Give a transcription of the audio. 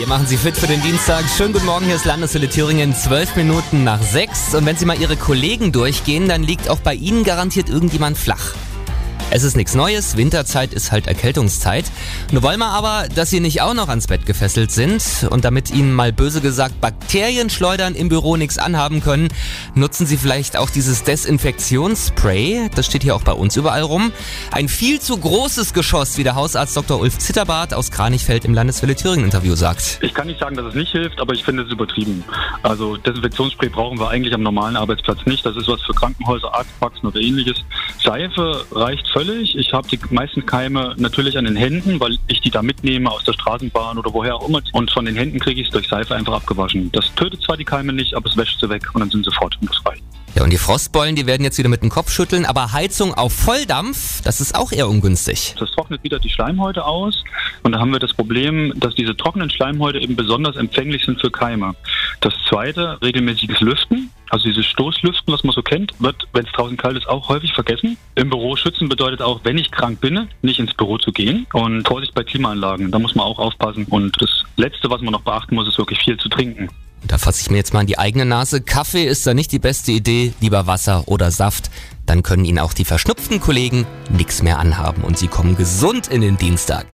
Wir machen Sie fit für den Dienstag. Schönen guten Morgen, hier ist Landeshölle Thüringen, zwölf Minuten nach sechs. Und wenn Sie mal Ihre Kollegen durchgehen, dann liegt auch bei Ihnen garantiert irgendjemand flach. Es ist nichts Neues, Winterzeit ist halt Erkältungszeit. Nur wollen wir aber, dass Sie nicht auch noch ans Bett gefesselt sind und damit Ihnen mal böse gesagt Bakterienschleudern im Büro nichts anhaben können, nutzen Sie vielleicht auch dieses Desinfektionsspray. Das steht hier auch bei uns überall rum. Ein viel zu großes Geschoss, wie der Hausarzt Dr. Ulf Zitterbart aus Kranichfeld im Landeswelle Thüringen Interview sagt. Ich kann nicht sagen, dass es nicht hilft, aber ich finde es übertrieben. Also Desinfektionsspray brauchen wir eigentlich am normalen Arbeitsplatz nicht. Das ist was für Krankenhäuser, Arztpraxen oder ähnliches. Seife reicht völlig völlig. Ich habe die meisten Keime natürlich an den Händen, weil ich die da mitnehme aus der Straßenbahn oder woher auch immer. Und von den Händen kriege ich es durch Seife einfach abgewaschen. Das tötet zwar die Keime nicht, aber es wäscht sie weg und dann sind sie fort und reicht. Ja, und die Frostbeulen, die werden jetzt wieder mit dem Kopf schütteln, aber Heizung auf Volldampf, das ist auch eher ungünstig. Das trocknet wieder die Schleimhäute aus und da haben wir das Problem, dass diese trockenen Schleimhäute eben besonders empfänglich sind für Keime. Das zweite, regelmäßiges Lüften. Also dieses Stoßlüften, was man so kennt, wird, wenn es draußen kalt ist, auch häufig vergessen. Im Büro schützen bedeutet auch, wenn ich krank bin, nicht ins Büro zu gehen. Und Vorsicht bei Klimaanlagen, da muss man auch aufpassen. Und das Letzte, was man noch beachten muss, ist wirklich viel zu trinken. Da fasse ich mir jetzt mal an die eigene Nase. Kaffee ist da nicht die beste Idee, lieber Wasser oder Saft. Dann können Ihnen auch die verschnupften Kollegen nichts mehr anhaben und Sie kommen gesund in den Dienstag.